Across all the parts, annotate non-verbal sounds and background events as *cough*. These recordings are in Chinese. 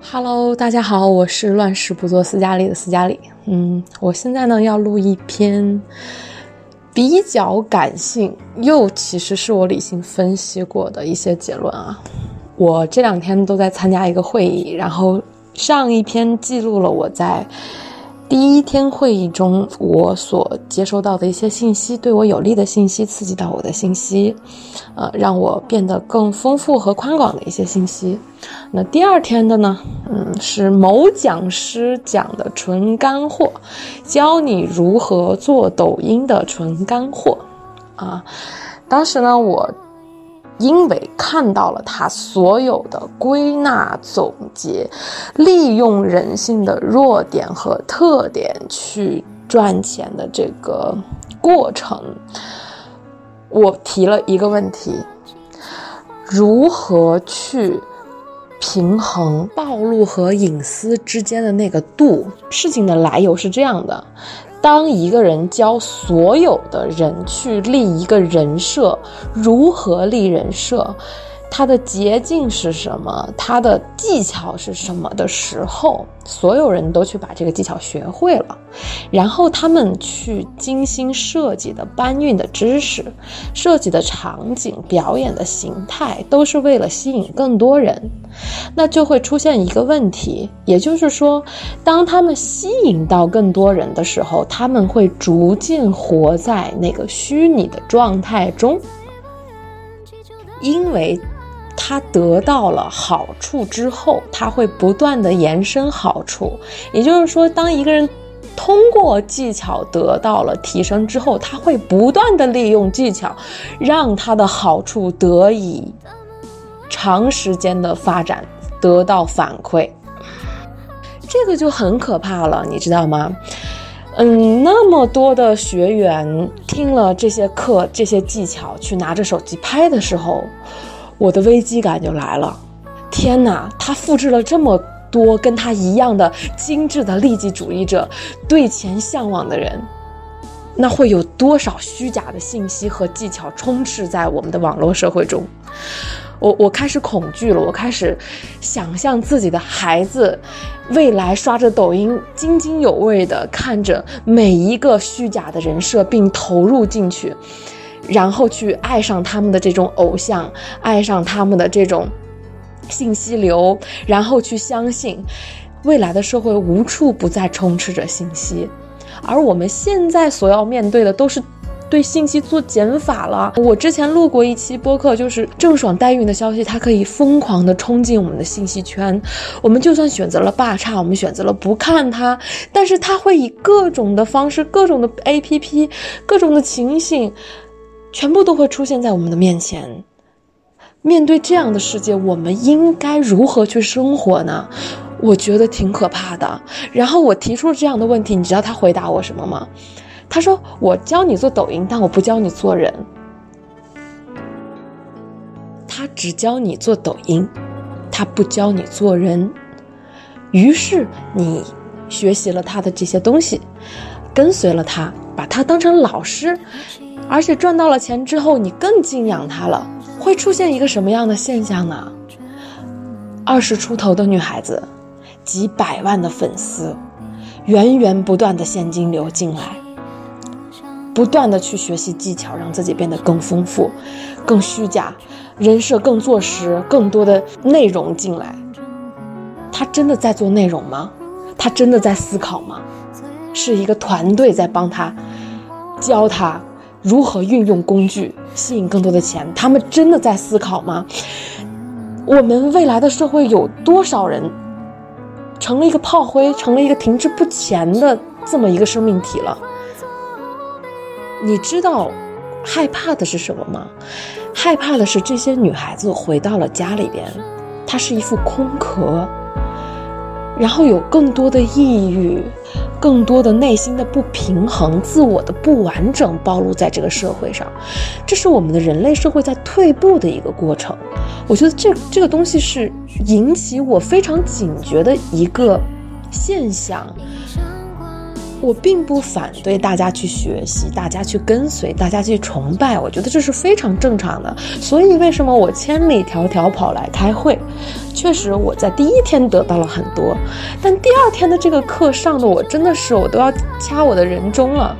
Hello，大家好，我是乱世不做斯嘉丽的斯嘉丽。嗯，我现在呢要录一篇比较感性，又其实是我理性分析过的一些结论啊。我这两天都在参加一个会议，然后上一篇记录了我在。第一天会议中，我所接收到的一些信息，对我有利的信息，刺激到我的信息，呃，让我变得更丰富和宽广的一些信息。那第二天的呢，嗯，是某讲师讲的纯干货，教你如何做抖音的纯干货，啊，当时呢，我。因为看到了他所有的归纳总结，利用人性的弱点和特点去赚钱的这个过程，我提了一个问题：如何去平衡暴露和隐私之间的那个度？事情的来由是这样的。当一个人教所有的人去立一个人设，如何立人设？它的捷径是什么？它的技巧是什么的时候，所有人都去把这个技巧学会了，然后他们去精心设计的搬运的知识、设计的场景、表演的形态，都是为了吸引更多人。那就会出现一个问题，也就是说，当他们吸引到更多人的时候，他们会逐渐活在那个虚拟的状态中，因为。他得到了好处之后，他会不断的延伸好处。也就是说，当一个人通过技巧得到了提升之后，他会不断的利用技巧，让他的好处得以长时间的发展，得到反馈。这个就很可怕了，你知道吗？嗯，那么多的学员听了这些课、这些技巧，去拿着手机拍的时候。我的危机感就来了，天哪！他复制了这么多跟他一样的精致的利己主义者，对钱向往的人，那会有多少虚假的信息和技巧充斥在我们的网络社会中？我我开始恐惧了，我开始想象自己的孩子未来刷着抖音，津津有味地看着每一个虚假的人设，并投入进去。然后去爱上他们的这种偶像，爱上他们的这种信息流，然后去相信未来的社会无处不在充斥着信息，而我们现在所要面对的都是对信息做减法了。我之前录过一期播客，就是郑爽代孕的消息，它可以疯狂的冲进我们的信息圈，我们就算选择了霸差，我们选择了不看它，但是它会以各种的方式、各种的 APP、各种的情形。全部都会出现在我们的面前。面对这样的世界，我们应该如何去生活呢？我觉得挺可怕的。然后我提出了这样的问题，你知道他回答我什么吗？他说：“我教你做抖音，但我不教你做人。他只教你做抖音，他不教你做人。于是你学习了他的这些东西，跟随了他，把他当成老师。”而且赚到了钱之后，你更敬仰他了，会出现一个什么样的现象呢？二十出头的女孩子，几百万的粉丝，源源不断的现金流进来，不断的去学习技巧，让自己变得更丰富、更虚假，人设更做实，更多的内容进来。他真的在做内容吗？他真的在思考吗？是一个团队在帮他教他。如何运用工具吸引更多的钱？他们真的在思考吗？我们未来的社会有多少人成了一个炮灰，成了一个停滞不前的这么一个生命体了？你知道害怕的是什么吗？害怕的是这些女孩子回到了家里边，她是一副空壳。然后有更多的抑郁，更多的内心的不平衡，自我的不完整暴露在这个社会上，这是我们的人类社会在退步的一个过程。我觉得这这个东西是引起我非常警觉的一个现象。我并不反对大家去学习，大家去跟随，大家去崇拜，我觉得这是非常正常的。所以为什么我千里迢迢跑来开会？确实我在第一天得到了很多，但第二天的这个课上的我真的是我都要掐我的人中了。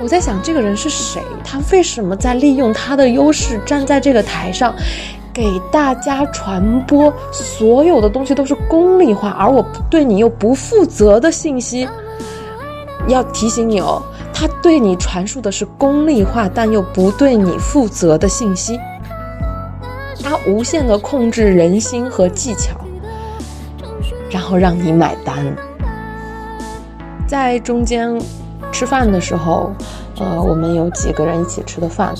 我在想这个人是谁？他为什么在利用他的优势站在这个台上？给大家传播所有的东西都是功利化，而我对你又不负责的信息，要提醒你哦，他对你传输的是功利化但又不对你负责的信息，他无限的控制人心和技巧，然后让你买单。在中间吃饭的时候，呃，我们有几个人一起吃的饭，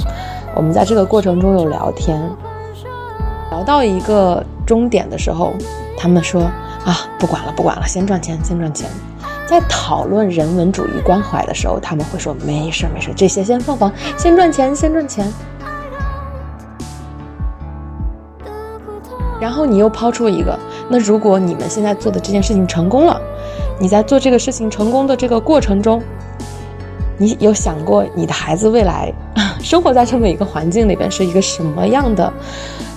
我们在这个过程中有聊天。聊到一个终点的时候，他们说：“啊，不管了，不管了，先赚钱，先赚钱。”在讨论人文主义关怀的时候，他们会说：“没事，没事，这些先放放，先赚钱，先赚钱。”然后你又抛出一个：“那如果你们现在做的这件事情成功了，你在做这个事情成功的这个过程中，你有想过你的孩子未来生活在这么一个环境里边是一个什么样的？”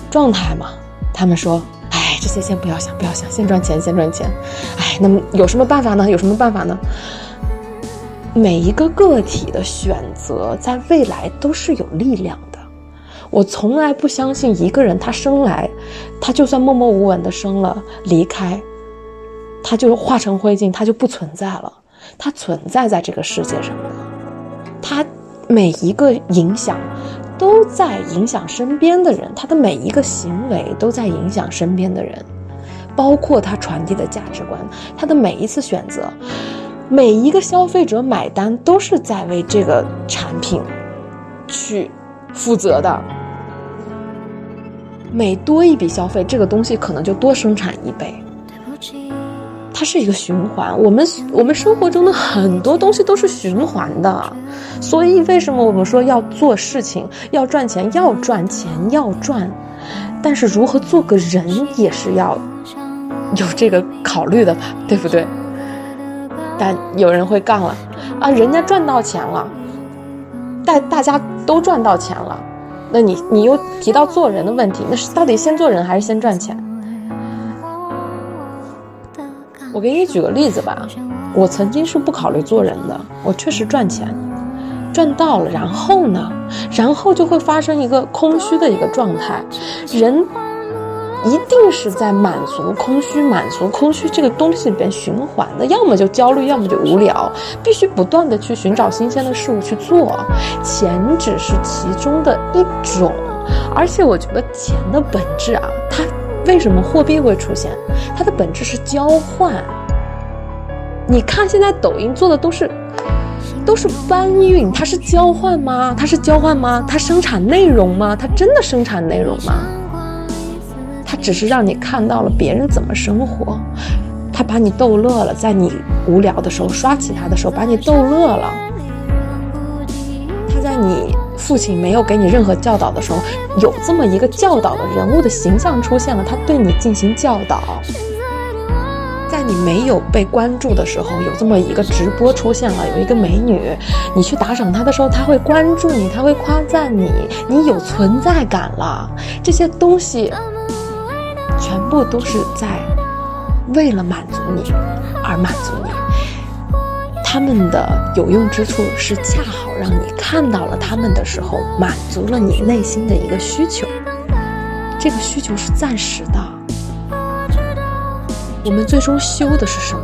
状态嘛，他们说，哎，这些先不要想，不要想，先赚钱，先赚钱。哎，那么有什么办法呢？有什么办法呢？每一个个体的选择，在未来都是有力量的。我从来不相信一个人，他生来，他就算默默无闻的生了，离开，他就化成灰烬，他就不存在了。他存在在这个世界上，他每一个影响。都在影响身边的人，他的每一个行为都在影响身边的人，包括他传递的价值观，他的每一次选择，每一个消费者买单都是在为这个产品去负责的。每多一笔消费，这个东西可能就多生产一倍。它是一个循环，我们我们生活中的很多东西都是循环的，所以为什么我们说要做事情，要赚钱，要赚钱，要赚，但是如何做个人也是要有这个考虑的吧，对不对？但有人会杠了啊，人家赚到钱了，大大家都赚到钱了，那你你又提到做人的问题，那是到底先做人还是先赚钱？我给你举个例子吧，我曾经是不考虑做人的，我确实赚钱，赚到了，然后呢，然后就会发生一个空虚的一个状态，人一定是在满足空虚、满足空虚这个东西里边循环的，要么就焦虑，要么就无聊，必须不断的去寻找新鲜的事物去做，钱只是其中的一种，而且我觉得钱的本质啊，它。为什么货币会出现？它的本质是交换。你看，现在抖音做的都是都是搬运，它是交换吗？它是交换吗？它生产内容吗？它真的生产内容吗？它只是让你看到了别人怎么生活，它把你逗乐了，在你无聊的时候刷起他的时候把你逗乐了，父亲没有给你任何教导的时候，有这么一个教导的人物的形象出现了，他对你进行教导。在你没有被关注的时候，有这么一个直播出现了，有一个美女，你去打赏她的时候，她会关注你，她会夸赞你，你有存在感了。这些东西，全部都是在为了满足你而满足你。他们的有用之处是恰好让你看到了他们的时候，满足了你内心的一个需求。这个需求是暂时的。我们最终修的是什么？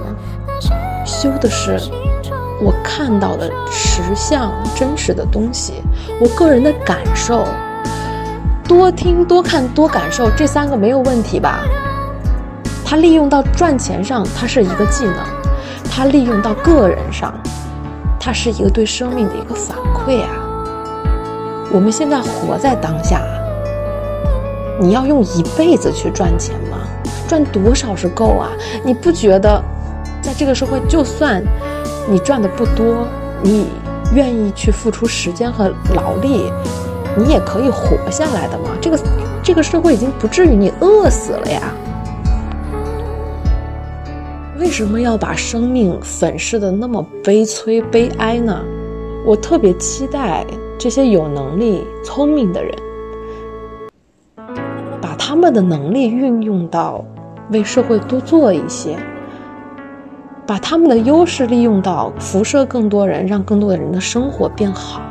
修的是我看到的实相、真实的东西，我个人的感受。多听、多看、多感受，这三个没有问题吧？它利用到赚钱上，它是一个技能。它利用到个人上，它是一个对生命的一个反馈啊。我们现在活在当下，你要用一辈子去赚钱吗？赚多少是够啊？你不觉得，在这个社会，就算你赚的不多，你愿意去付出时间和劳力，你也可以活下来的吗？这个这个社会已经不至于你饿死了呀。为什么要把生命粉饰的那么悲催悲哀呢？我特别期待这些有能力、聪明的人，把他们的能力运用到为社会多做一些，把他们的优势利用到辐射更多人，让更多的人的生活变好。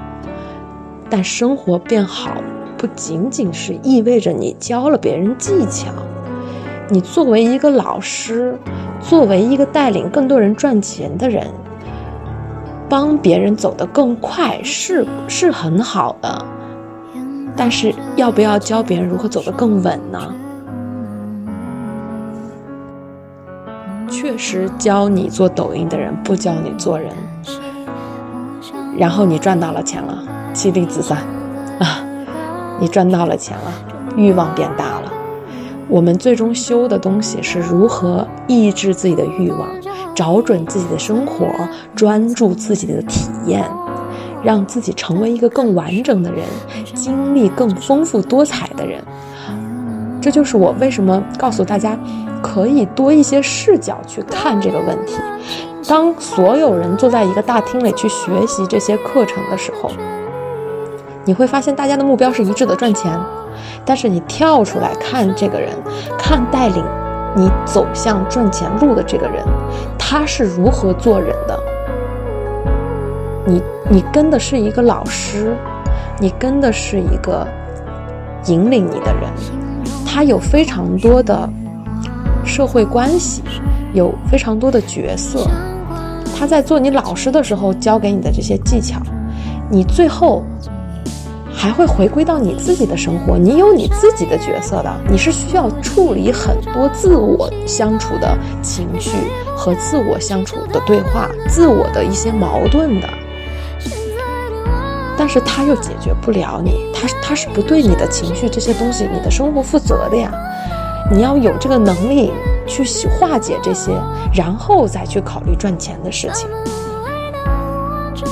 但生活变好，不仅仅是意味着你教了别人技巧。你作为一个老师，作为一个带领更多人赚钱的人，帮别人走得更快是是很好的，但是要不要教别人如何走得更稳呢？确实教你做抖音的人不教你做人，然后你赚到了钱了，妻离子散啊！你赚到了钱了，欲望变大了。我们最终修的东西是如何抑制自己的欲望，找准自己的生活，专注自己的体验，让自己成为一个更完整的人，经历更丰富多彩的人。这就是我为什么告诉大家，可以多一些视角去看这个问题。当所有人坐在一个大厅里去学习这些课程的时候，你会发现大家的目标是一致的，赚钱。但是你跳出来看这个人，看带领你走向赚钱路的这个人，他是如何做人的？你你跟的是一个老师，你跟的是一个引领你的人，他有非常多的社会关系，有非常多的角色，他在做你老师的时候教给你的这些技巧，你最后。还会回归到你自己的生活，你有你自己的角色的，你是需要处理很多自我相处的情绪和自我相处的对话，自我的一些矛盾的。但是他又解决不了你，他他是不对你的情绪这些东西，你的生活负责的呀。你要有这个能力去化解这些，然后再去考虑赚钱的事情。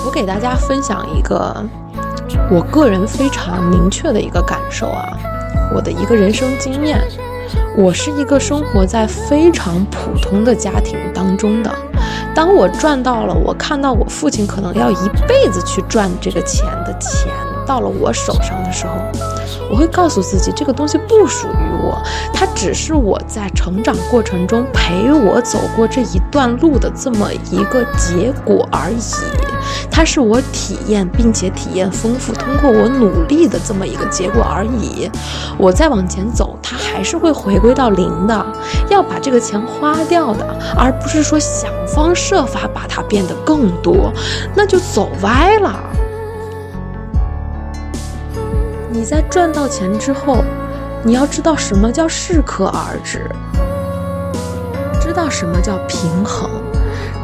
我给大家分享一个。我个人非常明确的一个感受啊，我的一个人生经验，我是一个生活在非常普通的家庭当中的。当我赚到了，我看到我父亲可能要一辈子去赚这个钱的钱到了我手上的时候，我会告诉自己，这个东西不属于我，它只是我在成长过程中陪我走过这一段路的这么一个结果而已。它是我体验并且体验丰富，通过我努力的这么一个结果而已。我再往前走，它还是会回归到零的。要把这个钱花掉的，而不是说想方设法把它变得更多，那就走歪了。你在赚到钱之后，你要知道什么叫适可而止，知道什么叫平衡。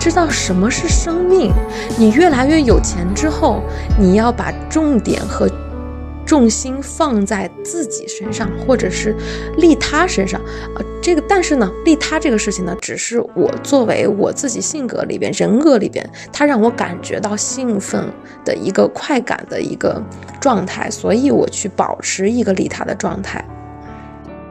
知道什么是生命？你越来越有钱之后，你要把重点和重心放在自己身上，或者是利他身上。啊，这个，但是呢，利他这个事情呢，只是我作为我自己性格里边、人格里边，它让我感觉到兴奋的一个快感的一个状态，所以我去保持一个利他的状态。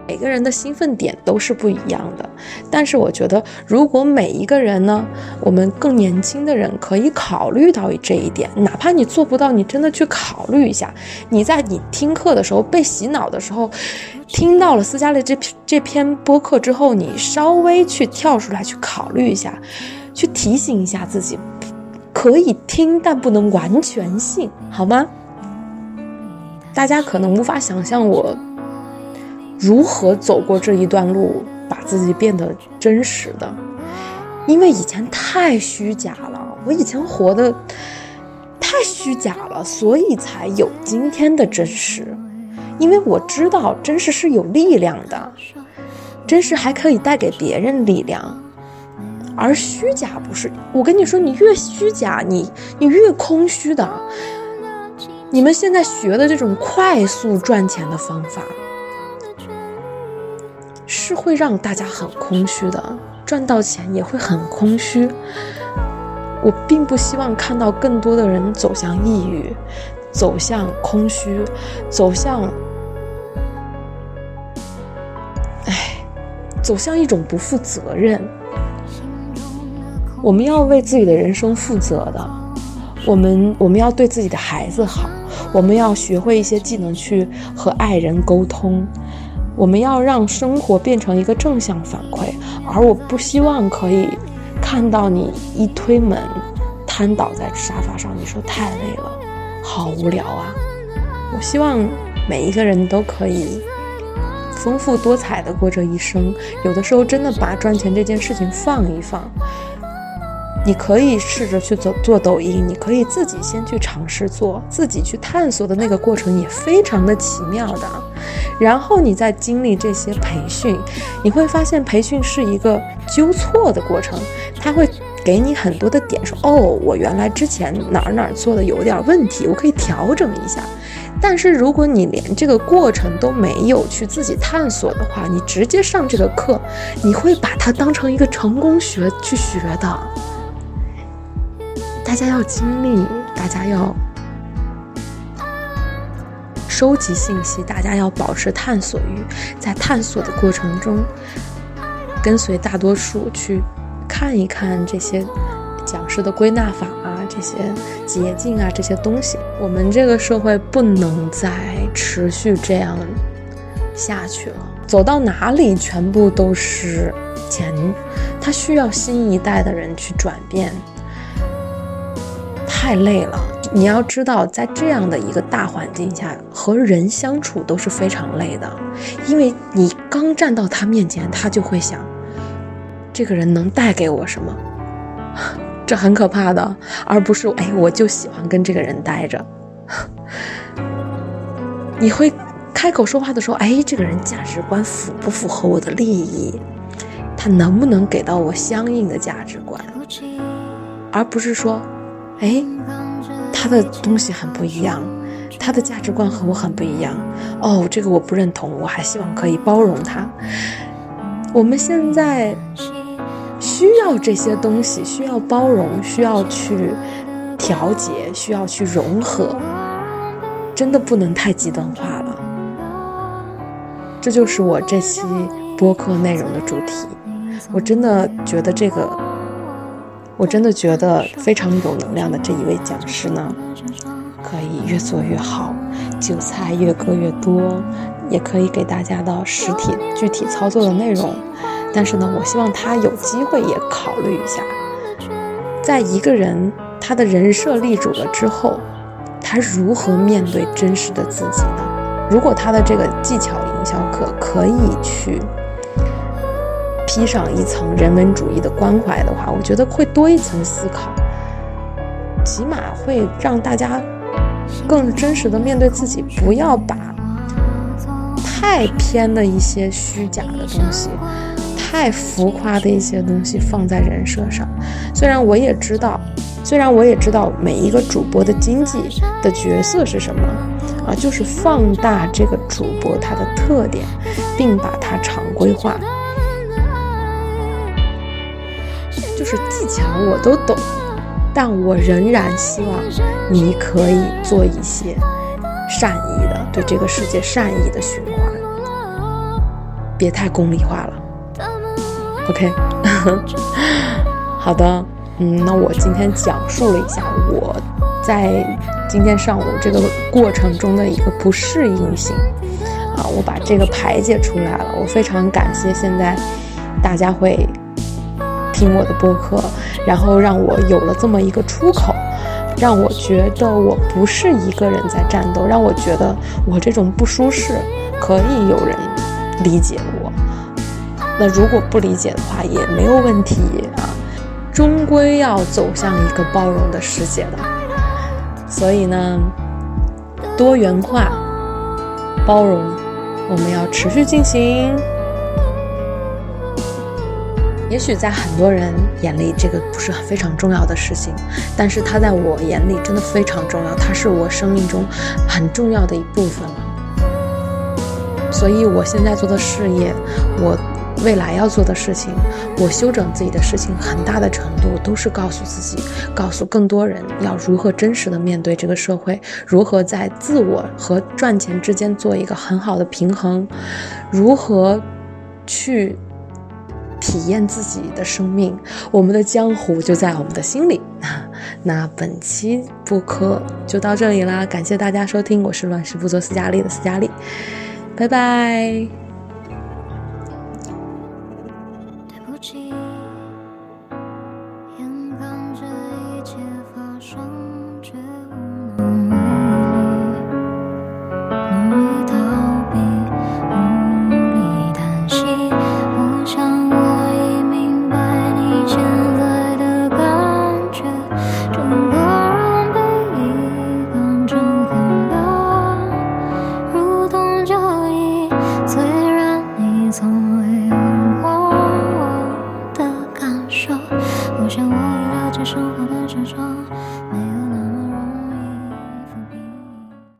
每个人的兴奋点都是不一样的，但是我觉得，如果每一个人呢，我们更年轻的人可以考虑到这一点，哪怕你做不到，你真的去考虑一下。你在你听课的时候被洗脑的时候，听到了斯嘉丽这篇这篇播客之后，你稍微去跳出来去考虑一下，去提醒一下自己，可以听，但不能完全信，好吗？大家可能无法想象我。如何走过这一段路，把自己变得真实的？因为以前太虚假了，我以前活的太虚假了，所以才有今天的真实。因为我知道真实是有力量的，真实还可以带给别人力量，而虚假不是。我跟你说，你越虚假，你你越空虚的。你们现在学的这种快速赚钱的方法。是会让大家很空虚的，赚到钱也会很空虚。我并不希望看到更多的人走向抑郁，走向空虚，走向，哎，走向一种不负责任。我们要为自己的人生负责的，我们我们要对自己的孩子好，我们要学会一些技能去和爱人沟通，我们要让生活变成一个正向反馈，而我不希望可以看到你一推门，瘫倒在沙发上，你说太累了，好无聊啊！我希望每一个人都可以。丰富多彩的过这一生，有的时候真的把赚钱这件事情放一放。你可以试着去做做抖音，你可以自己先去尝试做，自己去探索的那个过程也非常的奇妙的。然后你再经历这些培训，你会发现培训是一个纠错的过程，它会给你很多的点，说哦，我原来之前哪儿哪儿做的有点问题，我可以调整一下。但是如果你连这个过程都没有去自己探索的话，你直接上这个课，你会把它当成一个成功学去学的。大家要经历，大家要收集信息，大家要保持探索欲，在探索的过程中，跟随大多数去看一看这些讲师的归纳法啊。这些捷径啊，这些东西，我们这个社会不能再持续这样下去了。走到哪里，全部都是钱，它需要新一代的人去转变。太累了，你要知道，在这样的一个大环境下，和人相处都是非常累的，因为你刚站到他面前，他就会想，这个人能带给我什么。*laughs* 这很可怕的，而不是哎，我就喜欢跟这个人待着。*laughs* 你会开口说话的时候，哎，这个人价值观符不符合我的利益？他能不能给到我相应的价值观？而不是说，哎，他的东西很不一样，他的价值观和我很不一样。哦，这个我不认同，我还希望可以包容他。我们现在。需要这些东西，需要包容，需要去调节，需要去融合，真的不能太极端化了。这就是我这期播客内容的主题。我真的觉得这个，我真的觉得非常有能量的这一位讲师呢，可以越做越好，韭菜越割越多，也可以给大家到实体具体操作的内容。但是呢，我希望他有机会也考虑一下，在一个人他的人设立主了之后，他如何面对真实的自己呢？如果他的这个技巧营销课可以去披上一层人文主义的关怀的话，我觉得会多一层思考，起码会让大家更真实的面对自己，不要把太偏的一些虚假的东西。太浮夸的一些东西放在人设上，虽然我也知道，虽然我也知道每一个主播的经济的角色是什么，啊，就是放大这个主播他的特点，并把它常规化，是技巧我都懂，但我仍然希望你可以做一些善意的对这个世界善意的循环，别太功利化了。*laughs* OK，好的，嗯，那我今天讲述了一下我在今天上午这个过程中的一个不适应性啊，我把这个排解出来了。我非常感谢现在大家会听我的播客，然后让我有了这么一个出口，让我觉得我不是一个人在战斗，让我觉得我这种不舒适可以有人理解我。那如果不理解的话也没有问题啊，终归要走向一个包容的世界的。所以呢，多元化、包容，我们要持续进行。也许在很多人眼里，这个不是非常重要的事情，但是它在我眼里真的非常重要，它是我生命中很重要的一部分了。所以我现在做的事业，我。未来要做的事情，我修整自己的事情，很大的程度都是告诉自己，告诉更多人要如何真实的面对这个社会，如何在自我和赚钱之间做一个很好的平衡，如何去体验自己的生命，我们的江湖就在我们的心里。那 *laughs* 那本期播客就到这里啦，感谢大家收听，我是乱世不做斯嘉丽的斯嘉丽，拜拜。对不起